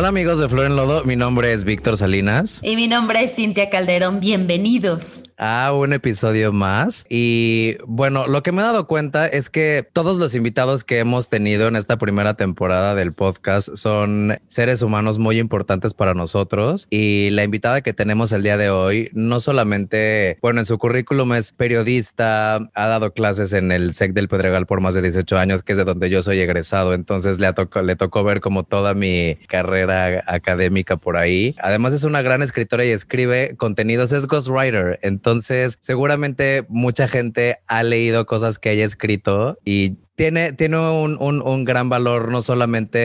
Hola amigos de Flor en Lodo, mi nombre es Víctor Salinas. Y mi nombre es Cintia Calderón, bienvenidos. A un episodio más. Y bueno, lo que me he dado cuenta es que todos los invitados que hemos tenido en esta primera temporada del podcast son seres humanos muy importantes para nosotros. Y la invitada que tenemos el día de hoy, no solamente, bueno, en su currículum es periodista, ha dado clases en el SEC del Pedregal por más de 18 años, que es de donde yo soy egresado. Entonces le, tocó, le tocó ver como toda mi carrera académica por ahí. Además es una gran escritora y escribe contenidos, es ghostwriter. Entonces seguramente mucha gente ha leído cosas que haya escrito y tiene, tiene un, un, gran valor no solamente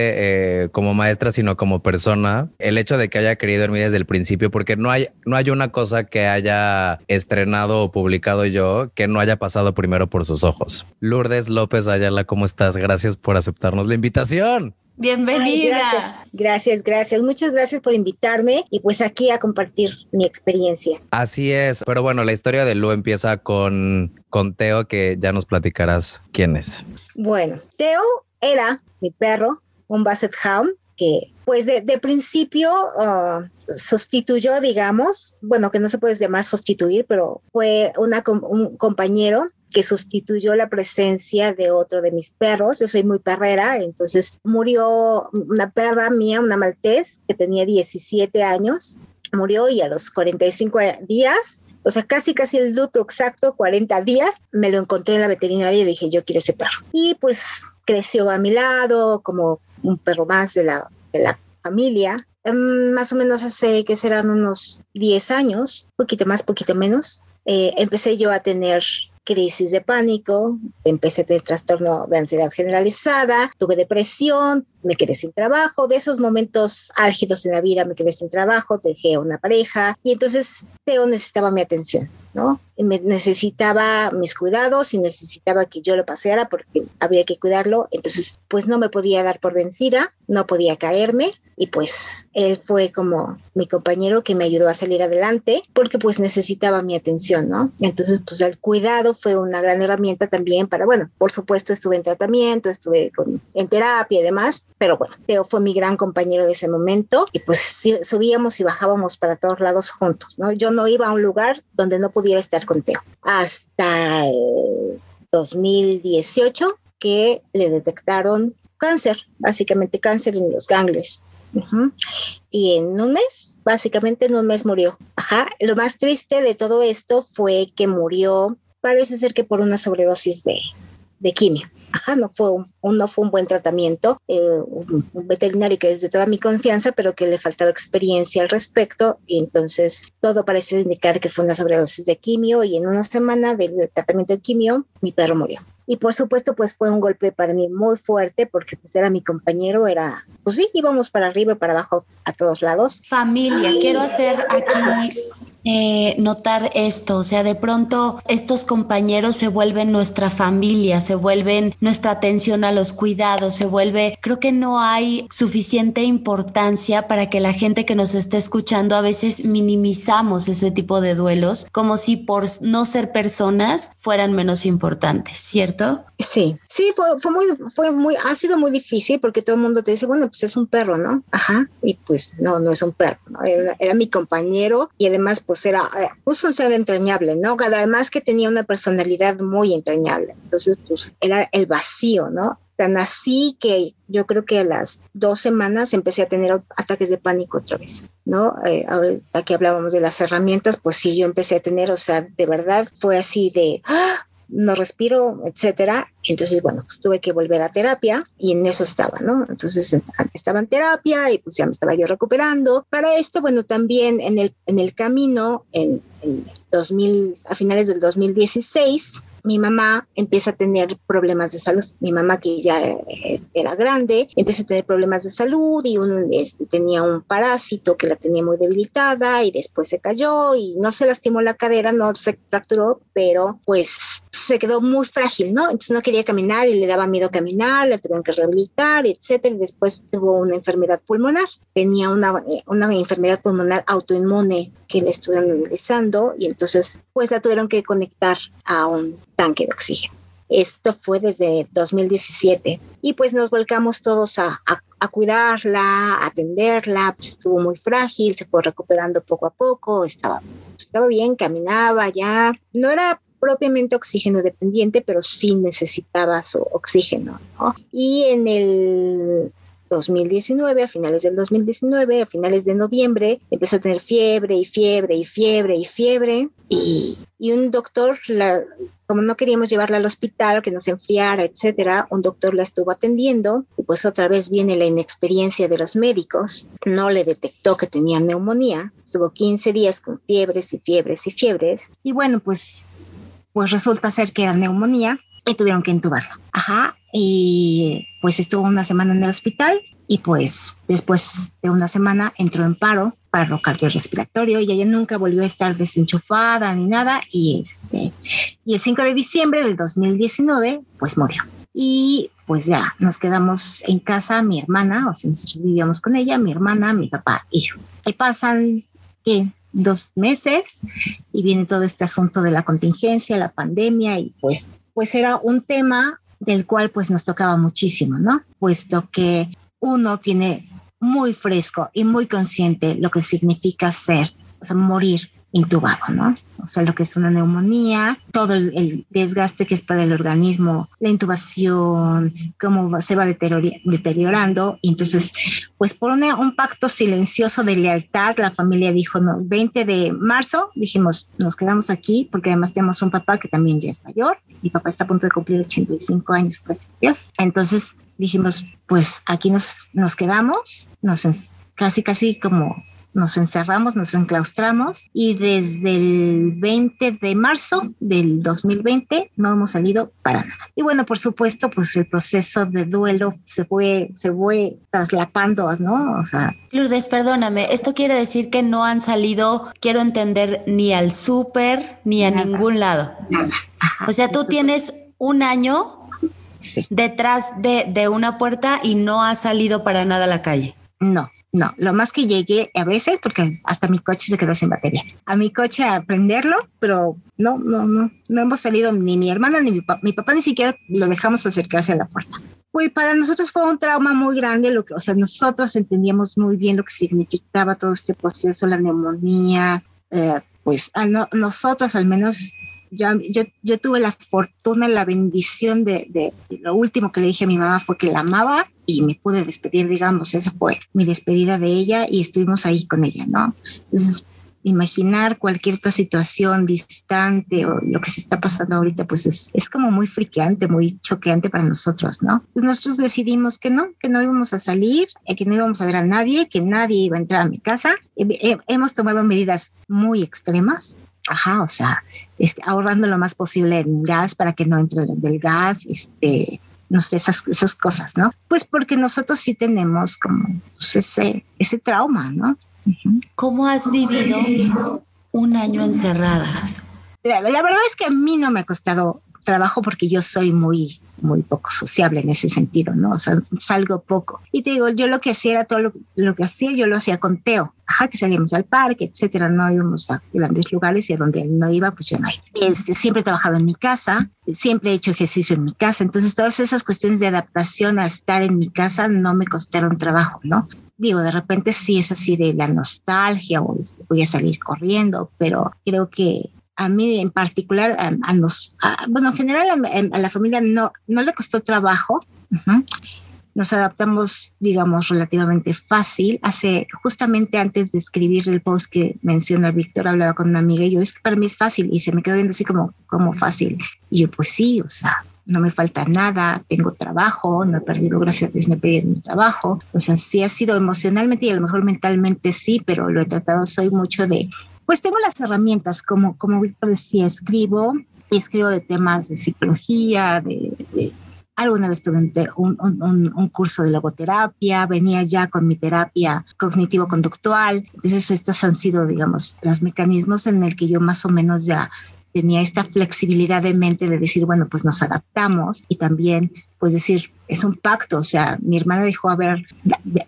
eh, como maestra, sino como persona. El hecho de que haya querido en mí desde el principio, porque no hay, no hay una cosa que haya estrenado o publicado yo que no haya pasado primero por sus ojos. Lourdes López Ayala, ¿cómo estás? Gracias por aceptarnos la invitación. Bienvenida. gracias, gracias, gracias. Muchas gracias por invitarme y pues aquí a compartir mi experiencia. Así es, pero bueno, la historia de Lu empieza con, con Teo, que ya nos platicarás quién es. Bueno, Teo era mi perro, un Basset Hound, que pues de, principio uh, sustituyó, digamos, bueno, que no se puede llamar sustituir, pero fue una, un compañero que sustituyó la presencia de otro de mis perros. Yo soy muy perrera, entonces murió una perra mía, una maltés, que tenía 17 años, murió y a los 45 días o sea, casi casi el luto exacto, 40 días, me lo encontré en la veterinaria y dije, yo quiero ese perro. Y pues creció a mi lado como un perro más de la, de la familia. Em, más o menos hace que serán unos 10 años, poquito más, poquito menos, eh, empecé yo a tener crisis de pánico, empecé a tener trastorno de ansiedad generalizada, tuve depresión, me quedé sin trabajo, de esos momentos álgidos en la vida me quedé sin trabajo, dejé una pareja y entonces Teo necesitaba mi atención, ¿no? Me necesitaba mis cuidados y necesitaba que yo lo paseara porque había que cuidarlo, entonces pues no me podía dar por vencida, no podía caerme y pues él fue como mi compañero que me ayudó a salir adelante porque pues necesitaba mi atención, ¿no? Entonces pues el cuidado fue una gran herramienta también para, bueno, por supuesto estuve en tratamiento, estuve con, en terapia y demás, pero bueno, Teo fue mi gran compañero de ese momento y pues subíamos y bajábamos para todos lados juntos, ¿no? Yo no iba a un lugar donde no pudiera estar con Teo. Hasta el 2018 que le detectaron cáncer, básicamente cáncer en los ganglios. Y en un mes, básicamente en un mes murió. Ajá. Lo más triste de todo esto fue que murió, parece ser que por una sobredosis de, de quimio ajá, no fue un, no fue un buen tratamiento, eh, un, veterinario que es de toda mi confianza, pero que le faltaba experiencia al respecto, y entonces todo parece indicar que fue una sobredosis de quimio, y en una semana del tratamiento de quimio, mi perro murió. Y por supuesto, pues fue un golpe para mí muy fuerte porque pues era mi compañero, era, pues sí, íbamos para arriba y para abajo a todos lados. Familia, quiero hacer aquí eh, notar esto, o sea, de pronto estos compañeros se vuelven nuestra familia, se vuelven nuestra atención a los cuidados, se vuelve, creo que no hay suficiente importancia para que la gente que nos esté escuchando a veces minimizamos ese tipo de duelos, como si por no ser personas fueran menos importantes, ¿cierto? Sí, sí, fue, fue muy, fue muy, ha sido muy difícil porque todo el mundo te dice, bueno, pues es un perro, ¿no? Ajá, y pues no, no es un perro, era, era mi compañero y además pues pues era eh, pues, un ser entrañable, ¿no? Además que tenía una personalidad muy entrañable. Entonces, pues era el vacío, ¿no? Tan así que yo creo que a las dos semanas empecé a tener ataques de pánico otra vez, ¿no? Eh, que hablábamos de las herramientas, pues sí, yo empecé a tener, o sea, de verdad fue así de, ¡ah! No respiro, etcétera. Entonces, bueno, pues tuve que volver a terapia y en eso estaba, ¿no? Entonces estaba en terapia y pues ya me estaba yo recuperando. Para esto, bueno, también en el, en el camino, en, en 2000, a finales del 2016, mi mamá empieza a tener problemas de salud. Mi mamá, que ya era grande, empieza a tener problemas de salud y este, tenía un parásito que la tenía muy debilitada y después se cayó y no se lastimó la cadera, no se fracturó, pero pues se quedó muy frágil, ¿no? Entonces no quería caminar y le daba miedo caminar, le tuvieron que rehabilitar, etcétera. Y después tuvo una enfermedad pulmonar. Tenía una, eh, una enfermedad pulmonar autoinmune que le estuvieron analizando y entonces pues la tuvieron que conectar a un tanque de oxígeno. Esto fue desde 2017 y pues nos volcamos todos a, a cuidarla, a atenderla, pues estuvo muy frágil, se fue recuperando poco a poco, estaba, estaba bien, caminaba ya, no era propiamente oxígeno dependiente, pero sí necesitaba su oxígeno. Y en el 2019, a finales del 2019, a finales de noviembre, empezó a tener fiebre y fiebre y fiebre y fiebre. Y, y un doctor, como no queríamos llevarla al hospital, que no se enfriara, etcétera, un doctor la estuvo atendiendo y pues otra vez viene la inexperiencia de los médicos. No le detectó que tenía neumonía. Estuvo 15 días con fiebres y fiebres y fiebres. Y bueno, pues, pues resulta ser que era neumonía y tuvieron que intubarla. Ajá. Y pues estuvo una semana en el hospital y pues después de una semana entró en paro paro cardiorrespiratorio y ella nunca volvió a estar desenchufada ni nada y este y el 5 de diciembre del 2019 pues murió y pues ya nos quedamos en casa mi hermana o sea nosotros vivíamos con ella mi hermana mi papá y yo ahí pasan ¿qué? dos meses y viene todo este asunto de la contingencia la pandemia y pues pues era un tema del cual pues nos tocaba muchísimo, ¿no? Puesto que uno tiene muy fresco y muy consciente lo que significa ser, o sea, morir intubado, ¿no? O sea, lo que es una neumonía, todo el, desgaste que es para el organismo, la intubación, cómo se va deteriorando. Y entonces, pues por un pacto silencioso de lealtad, la familia dijo, no, 20 de marzo, dijimos, nos quedamos aquí, porque además tenemos un papá que también ya es mayor, mi papá está a punto de cumplir 85 años, gracias Dios. Entonces dijimos, pues aquí nos, nos quedamos, nos casi, casi como nos encerramos, nos enclaustramos y desde el 20 de marzo del 2020 no hemos salido para nada. Y bueno, por supuesto, pues el proceso de duelo se fue, se fue traslapando, ¿no? O sea. Lourdes, perdóname, esto quiere decir que no han salido, quiero entender, ni al súper ni a ningún lado. Nada. o sea, tú tienes un año detrás de, de una puerta y no has salido para nada a la calle. No, no, lo más que llegué a veces, porque hasta mi coche se quedó sin batería, a mi coche a prenderlo, pero no, no, no, no hemos salido ni mi hermana ni mi papá, mi papá ni siquiera lo dejamos acercarse a la puerta. Pues para nosotros fue un trauma muy grande, lo que, o sea, nosotros entendíamos muy bien lo que significaba todo este proceso, la neumonía, eh, pues a nosotros al menos yo, yo, yo, tuve la fortuna, la bendición de, de, lo último que le dije a mi mamá fue que la amaba y me pude despedir, digamos, esa fue mi despedida de ella y estuvimos ahí con ella, ¿no? Entonces, imaginar cualquier otra situación distante o lo que se está pasando ahorita, pues es, es como muy friqueante, muy choqueante para nosotros, ¿no? Pues nosotros decidimos que no, que no íbamos a salir, eh, que no íbamos a ver a nadie, que nadie iba a entrar a mi casa. hemos tomado medidas muy extremas, ajá, o sea, este, ahorrando lo más posible en gas para que no entre del gas, este, no sé, esas, esas cosas, ¿no? Pues porque nosotros sí tenemos como pues, ese, ese trauma, ¿no? ¿Cómo has vivido un año encerrada? La, la, verdad es que a mí no me ha costado trabajo porque yo soy muy, muy poco sociable en ese sentido, ¿no? O sea, salgo poco. Y te digo, yo lo que hacía era todo lo, que hacía, yo lo hacía con Teo. Ajá, que salíamos al parque, etcétera. No íbamos a grandes lugares y a donde él no iba, pues yo no iba. Este, siempre he trabajado en mi casa, siempre he hecho ejercicio en mi casa. Entonces, todas esas cuestiones de adaptación a estar en mi casa no me costaron trabajo, ¿no? digo, de repente sí es así de la nostalgia o voy a salir corriendo, pero creo que a mí en particular, a, los, bueno, en general a, la familia no, no le costó trabajo. Nos adaptamos, digamos, relativamente fácil. Hace, justamente antes de escribir el post que menciona Víctor, hablaba con una amiga y yo, es que para mí es fácil. Y se me quedó viendo así como, como fácil. Y yo, pues sí, o sea, no me falta nada, tengo trabajo, no he perdido, gracias a Dios, no he perdido mi trabajo. O sea, sí ha sido emocionalmente y a lo mejor mentalmente sí, pero lo he tratado, soy mucho de pues tengo las herramientas, como, como Víctor decía, escribo, escribo de temas de psicología, de, alguna vez tuve un, un, un, curso de logoterapia, venía ya con mi terapia cognitivo-conductual. Entonces, estos han sido, digamos, los mecanismos en el que yo más o menos ya tenía esta flexibilidad de mente de decir, bueno, pues nos adaptamos y también, pues decir, es un pacto, o sea, mi hermana dejó, a ver,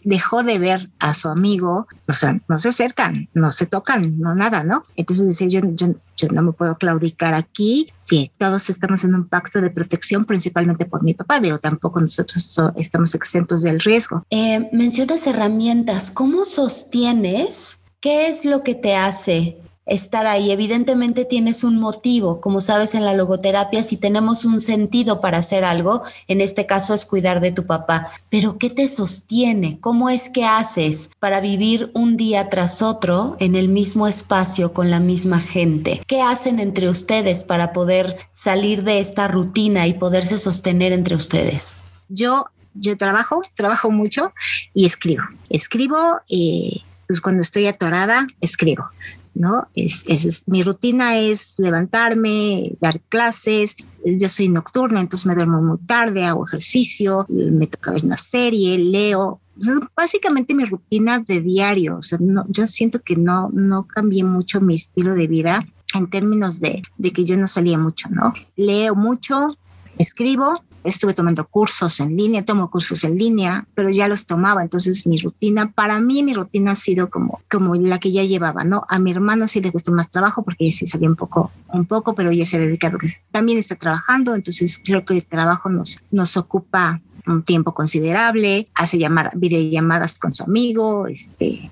dejó de ver a su amigo, o sea, no se acercan, no se tocan, no nada, ¿no? Entonces decía, yo, yo, yo no me puedo claudicar aquí, sí, todos estamos en un pacto de protección, principalmente por mi papá, digo, tampoco nosotros estamos exentos del riesgo. Eh, mencionas herramientas, ¿cómo sostienes? ¿Qué es lo que te hace estar ahí. Evidentemente tienes un motivo, como sabes en la logoterapia, si tenemos un sentido para hacer algo, en este caso es cuidar de tu papá, pero ¿qué te sostiene? ¿Cómo es que haces para vivir un día tras otro en el mismo espacio con la misma gente? ¿Qué hacen entre ustedes para poder salir de esta rutina y poderse sostener entre ustedes? Yo yo trabajo, trabajo mucho y escribo. Escribo y pues cuando estoy atorada, escribo. ¿No? Es, mi rutina es levantarme, dar clases, yo soy nocturna, entonces me duermo muy tarde, hago ejercicio, me toca ver una serie, leo. Es básicamente mi rutina de diario, o sea, no, yo siento que no, no cambié mucho mi estilo de vida en términos de, de que yo no salía mucho, ¿no? Leo mucho, escribo estuve tomando cursos en línea, tomo cursos en línea, pero ya los tomaba. Entonces mi rutina, para mí mi rutina ha sido como, como la que ya llevaba, ¿no? A mi hermana sí le gustó más trabajo porque ella sí sabía un poco, un poco, pero ella se ha dedicado, que también está trabajando. Entonces creo que el trabajo nos, nos ocupa un tiempo considerable, hace llamar, videollamadas con su amigo, este,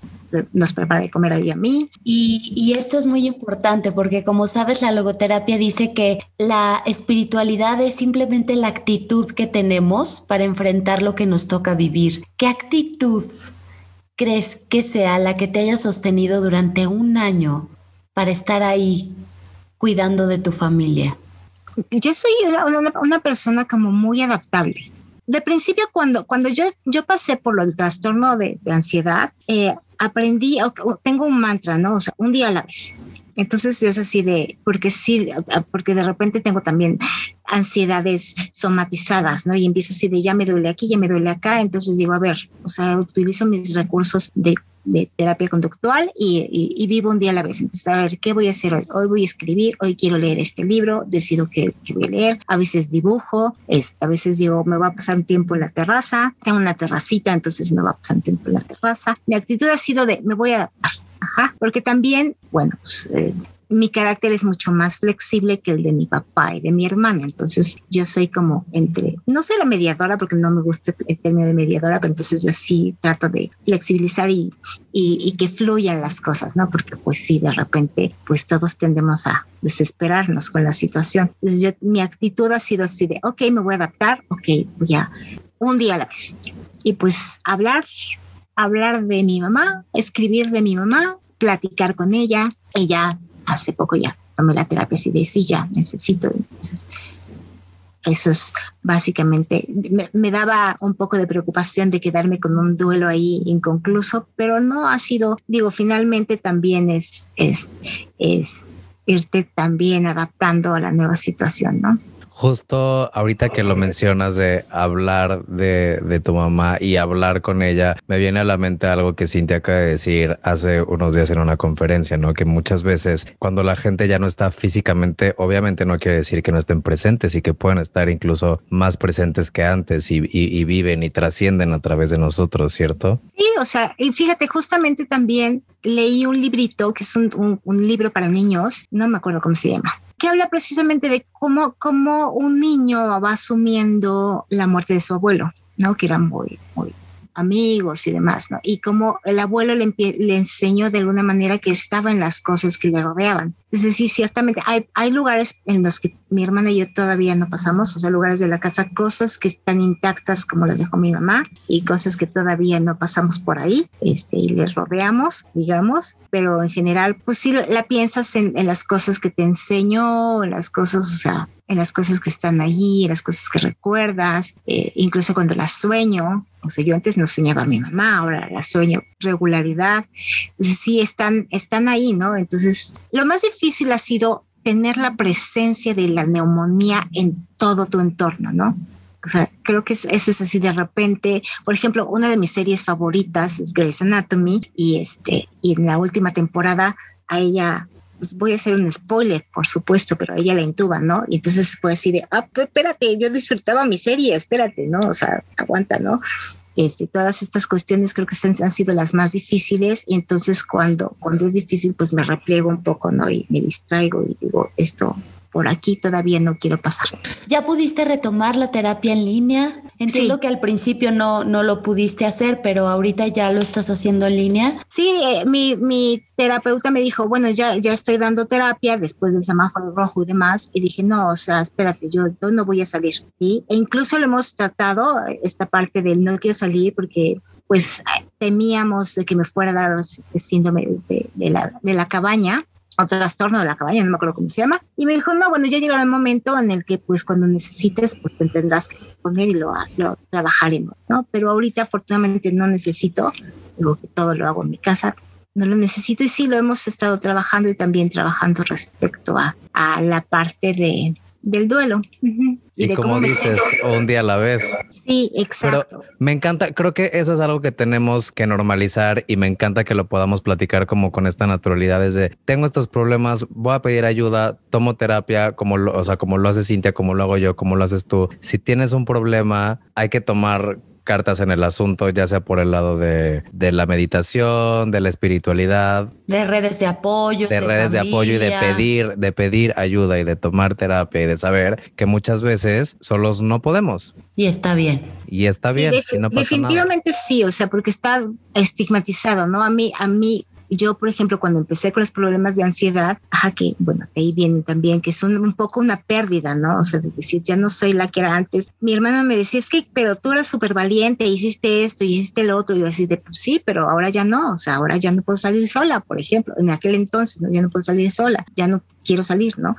nos prepara de comer a ella a mí. Y, y, esto es muy importante porque como sabes, la logoterapia dice que la espiritualidad es simplemente la actitud que tenemos para enfrentar lo que nos toca vivir. ¿Qué actitud crees que sea la que te haya sostenido durante un año para estar ahí cuidando de tu familia? Yo soy una, una persona como muy adaptable de principio, cuando, cuando yo, yo pasé por el trastorno de, ansiedad, eh, aprendí, tengo un mantra, ¿no? O sea, un día a la vez. Entonces es así de, porque sí, porque de repente tengo también ansiedades somatizadas, ¿no? Y empiezo así de, ya me duele aquí, ya me duele acá, entonces digo, a ver, o sea, utilizo mis recursos de de terapia conductual y, vivo un día a la vez. Entonces, a ver, ¿qué voy a hacer hoy? Hoy voy a escribir, hoy quiero leer este libro, decido que, voy a leer, a veces dibujo, es, a veces digo, me va a pasar un tiempo en la terraza, tengo una terracita, entonces me va a pasar un tiempo en la terraza. Mi actitud ha sido de, me voy a. Ajá, porque también, bueno, pues eh, mi carácter es mucho más flexible que el de mi papá y de mi hermana. Entonces yo soy como entre, no soy la mediadora porque no me gusta el término de mediadora, pero entonces yo sí trato de flexibilizar y, y, que fluyan las cosas, ¿no? Porque pues sí, de repente pues todos tendemos a desesperarnos con la situación. Entonces yo, mi actitud ha sido así de, ok, me voy a adaptar, ok, voy a un día a la vez. Y pues hablar, hablar de mi mamá, escribir de mi mamá, platicar con ella, ella hace poco ya tomé la terapia y de sí, ya necesito. Eso es básicamente, me, daba un poco de preocupación de quedarme con un duelo ahí inconcluso, pero no ha sido, digo, finalmente también es, es, es irte también adaptando a la nueva situación, ¿no? Justo ahorita que lo mencionas de hablar de, de, tu mamá y hablar con ella, me viene a la mente algo que Cintia acaba de decir hace unos días en una conferencia, ¿no? Que muchas veces cuando la gente ya no está físicamente, obviamente no quiere decir que no estén presentes y que pueden estar incluso más presentes que antes y, y, viven y trascienden a través de nosotros, ¿cierto? Sí, o sea, y fíjate, justamente también leí un librito que es un, un libro para niños, no me acuerdo cómo se llama, que habla precisamente de cómo, cómo un niño va asumiendo la muerte de su abuelo, ¿no? Que era muy, muy amigos y demás, ¿no? Y como el abuelo le, enseñó de alguna manera que estaba en las cosas que le rodeaban. Entonces, sí, ciertamente hay, lugares en los que mi hermana y yo todavía no pasamos, o sea, lugares de la casa, cosas que están intactas como las dejó mi mamá y cosas que todavía no pasamos por ahí, este, y les rodeamos, digamos, pero en general, pues sí, la, piensas en, en, las cosas que te enseñó, en las cosas, o sea, en las cosas que están allí, en las cosas que recuerdas, eh, incluso cuando las sueño. O sea, yo antes no soñaba a mi mamá, ahora la sueño regularidad. Entonces sí, están, están ahí, ¿no? Entonces, lo más difícil ha sido tener la presencia de la neumonía en todo tu entorno, ¿no? O sea, creo que eso es así de repente. Por ejemplo, una de mis series favoritas es Grey's Anatomy y este y en la última temporada a ella pues voy a hacer un spoiler, por supuesto, pero ella la intuba, ¿no? Y entonces fue así de, ah, espérate, yo disfrutaba mi serie, espérate, ¿no? O sea, aguanta, ¿no? Este, todas estas cuestiones creo que han, sido las más difíciles y entonces cuando, cuando es difícil pues me repliego un poco, ¿no? Y me distraigo y digo, esto por aquí todavía no quiero pasar. ¿Ya pudiste retomar la terapia en línea? Entiendo que al principio no, no lo pudiste hacer, pero ahorita ya lo estás haciendo en línea. Sí, eh, mi, mi, terapeuta me dijo, bueno, ya, ya estoy dando terapia después del semáforo rojo y demás. Y dije, no, o sea, espérate, yo, yo no voy a salir. ¿sí? E incluso lo hemos tratado, esta parte del no quiero salir porque pues temíamos de que me fuera a dar este síndrome de, de, la, de la cabaña o trastorno de la cabaña, no me acuerdo cómo se llama, y me dijo, no, bueno, ya llegará el momento en el que pues cuando necesites, pues te tendrás que poner y lo, lo trabajaremos, ¿no? Pero ahorita afortunadamente no necesito, digo que todo lo hago en mi casa, no lo necesito y sí lo hemos estado trabajando y también trabajando respecto a, a la parte de, del duelo. Y, como dices, un día a la vez. Sí, exacto. Pero me encanta, creo que eso es algo que tenemos que normalizar y me encanta que lo podamos platicar como con esta naturalidad. Es de, tengo estos problemas, voy a pedir ayuda, tomo terapia, como lo, o sea, como lo hace Cintia, como lo hago yo, como lo haces tú. Si tienes un problema, hay que tomar cartas en el asunto, ya sea por el lado de, de la meditación, de la espiritualidad. De redes de apoyo. De, redes de apoyo y de pedir, de pedir ayuda y de tomar terapia y de saber que muchas veces solos no podemos. Y está bien. Y está bien. definitivamente sí, o sea, porque está estigmatizado, ¿no? A mí, a mí yo, por ejemplo, cuando empecé con los problemas de ansiedad, ajá, que bueno, ahí vienen también, que son un poco una pérdida, ¿no? O sea, de decir, ya no soy la que era antes. Mi hermana me decía, es que, pero tú eras súper valiente, hiciste esto, hiciste lo otro. Y yo así de, pues sí, pero ahora ya no, o sea, ahora ya no puedo salir sola, por ejemplo. En aquel entonces, ¿no? ya no puedo salir sola, ya no quiero salir, ¿no?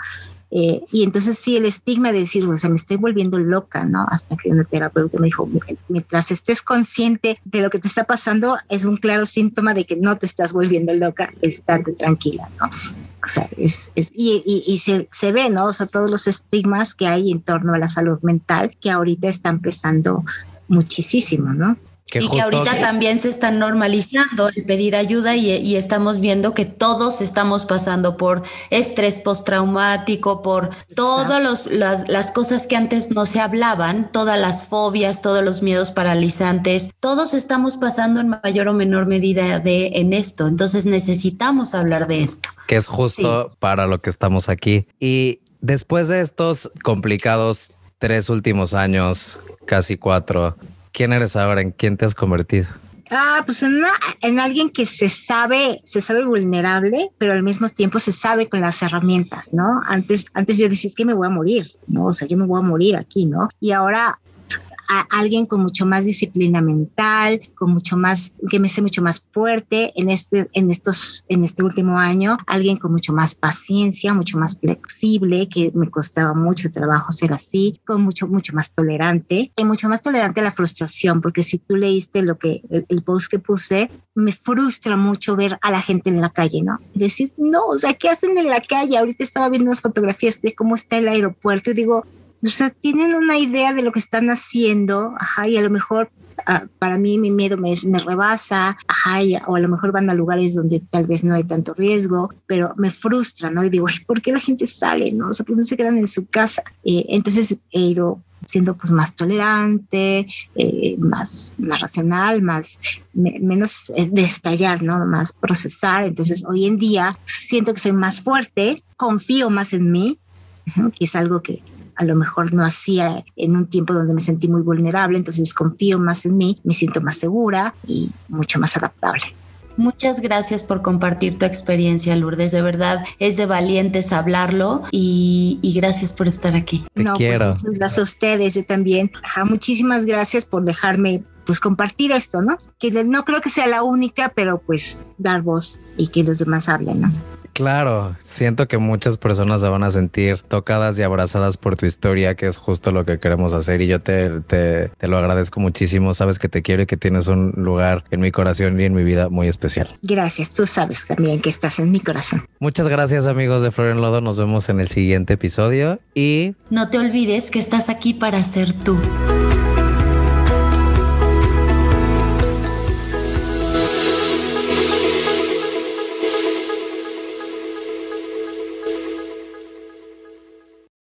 Eh, y entonces sí, el estigma de decir, o sea, me estoy volviendo loca, ¿no? Hasta que una terapeuta me dijo, mientras estés consciente de lo que te está pasando, es un claro síntoma de que no te estás volviendo loca, estate tranquila, ¿no? O sea, es, y, y, se, se, ve, ¿no? O sea, todos los estigmas que hay en torno a la salud mental que ahorita están pesando muchísimo, ¿no? Y que ahorita también se está normalizando el pedir ayuda y, estamos viendo que todos estamos pasando por estrés postraumático, por todas las, las cosas que antes no se hablaban, todas las fobias, todos los miedos paralizantes, todos estamos pasando en mayor o menor medida de en esto. Entonces necesitamos hablar de esto. Que es justo para lo que estamos aquí. Y después de estos complicados tres últimos años, casi cuatro, ¿Quién eres ahora? ¿En quién te has convertido? Ah, pues en, en, alguien que se sabe, se sabe vulnerable, pero al mismo tiempo se sabe con las herramientas, ¿no? Antes, antes yo decía que me voy a morir, ¿no? O sea, yo me voy a morir aquí, ¿no? Y ahora a alguien con mucho más disciplina mental, con mucho más, que me sé mucho más fuerte en este, en estos, en este último año, alguien con mucho más paciencia, mucho más flexible, que me costaba mucho trabajo ser así, con mucho, mucho más tolerante y mucho más tolerante a la frustración, porque si tú leíste lo que, el, post que puse, me frustra mucho ver a la gente en la calle, ¿no? Decir, no, o sea, ¿qué hacen en la calle? Ahorita estaba viendo unas fotografías de cómo está el aeropuerto y digo, o sea, tienen una idea de lo que están haciendo, ajá, y a lo mejor ah, para mí mi miedo me, me rebasa, ajá, o a lo mejor van a lugares donde tal vez no hay tanto riesgo, pero me frustra, ¿no? Y digo, ¿por qué la gente sale, no? O sea, ¿por qué no se quedan en su casa? Eh, entonces he ido siendo pues más tolerante, eh, más, más racional, más menos eh, de estallar, ¿no? Más procesar. Entonces hoy en día siento que soy más fuerte, confío más en mí, que es algo que a lo mejor no hacía en un tiempo donde me sentí muy vulnerable, entonces confío más en mí, me siento más segura y mucho más adaptable. Muchas gracias por compartir tu experiencia, Lourdes. De verdad, es de valientes hablarlo y, gracias por estar aquí. Te no, pues, quiero. muchas gracias a ustedes, yo también. muchísimas gracias por dejarme pues compartir esto, ¿no? Que no creo que sea la única, pero pues dar voz y que los demás hablen, ¿no? Claro, siento que muchas personas se van a sentir tocadas y abrazadas por tu historia, que es justo lo que queremos hacer y yo te, te, lo agradezco muchísimo. Sabes que te quiero y que tienes un lugar en mi corazón y en mi vida muy especial. Gracias, tú sabes también que estás en mi corazón. Muchas gracias amigos de Flor en Lodo, nos vemos en el siguiente episodio y... No te olvides que estás aquí para ser tú.